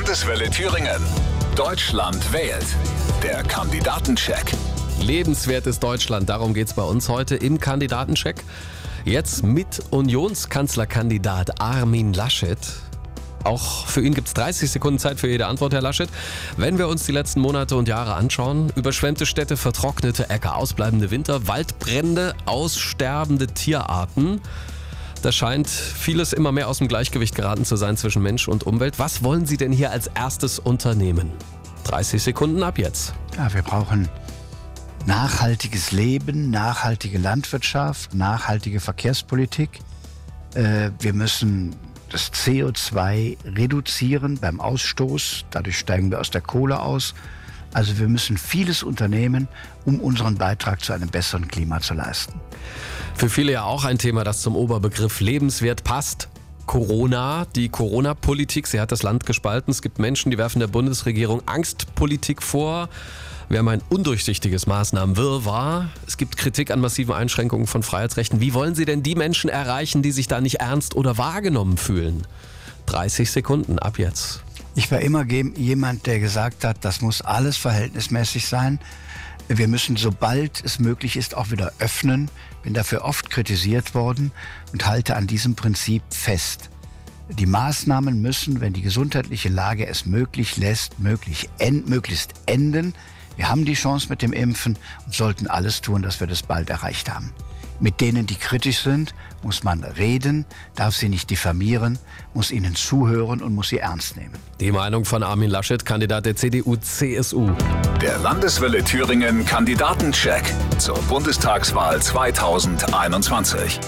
Landeswelle Thüringen. Deutschland wählt. Der Kandidatencheck. Lebenswertes Deutschland, darum geht es bei uns heute im Kandidatencheck. Jetzt mit Unionskanzlerkandidat Armin Laschet. Auch für ihn gibt es 30 Sekunden Zeit für jede Antwort, Herr Laschet. Wenn wir uns die letzten Monate und Jahre anschauen, überschwemmte Städte, vertrocknete Äcker, ausbleibende Winter, Waldbrände, aussterbende Tierarten. Da scheint vieles immer mehr aus dem Gleichgewicht geraten zu sein zwischen Mensch und Umwelt. Was wollen Sie denn hier als erstes unternehmen? 30 Sekunden ab jetzt. Ja, wir brauchen nachhaltiges Leben, nachhaltige Landwirtschaft, nachhaltige Verkehrspolitik. Äh, wir müssen das CO2 reduzieren beim Ausstoß. Dadurch steigen wir aus der Kohle aus. Also wir müssen vieles unternehmen, um unseren Beitrag zu einem besseren Klima zu leisten. Für viele ja auch ein Thema, das zum Oberbegriff lebenswert passt. Corona, die Corona-Politik, sie hat das Land gespalten. Es gibt Menschen, die werfen der Bundesregierung Angstpolitik vor. Wir haben ein undurchsichtiges Maßnahmenwirrwarr. Es gibt Kritik an massiven Einschränkungen von Freiheitsrechten. Wie wollen Sie denn die Menschen erreichen, die sich da nicht ernst oder wahrgenommen fühlen? 30 Sekunden ab jetzt. Ich war immer jemand, der gesagt hat, das muss alles verhältnismäßig sein. Wir müssen, sobald es möglich ist, auch wieder öffnen. Bin dafür oft kritisiert worden und halte an diesem Prinzip fest. Die Maßnahmen müssen, wenn die gesundheitliche Lage es möglich lässt, möglich end, möglichst enden. Wir haben die Chance mit dem Impfen und sollten alles tun, dass wir das bald erreicht haben. Mit denen, die kritisch sind, muss man reden, darf sie nicht diffamieren, muss ihnen zuhören und muss sie ernst nehmen. Die Meinung von Armin Laschet, Kandidat der CDU-CSU. Der Landeswelle Thüringen Kandidatencheck zur Bundestagswahl 2021.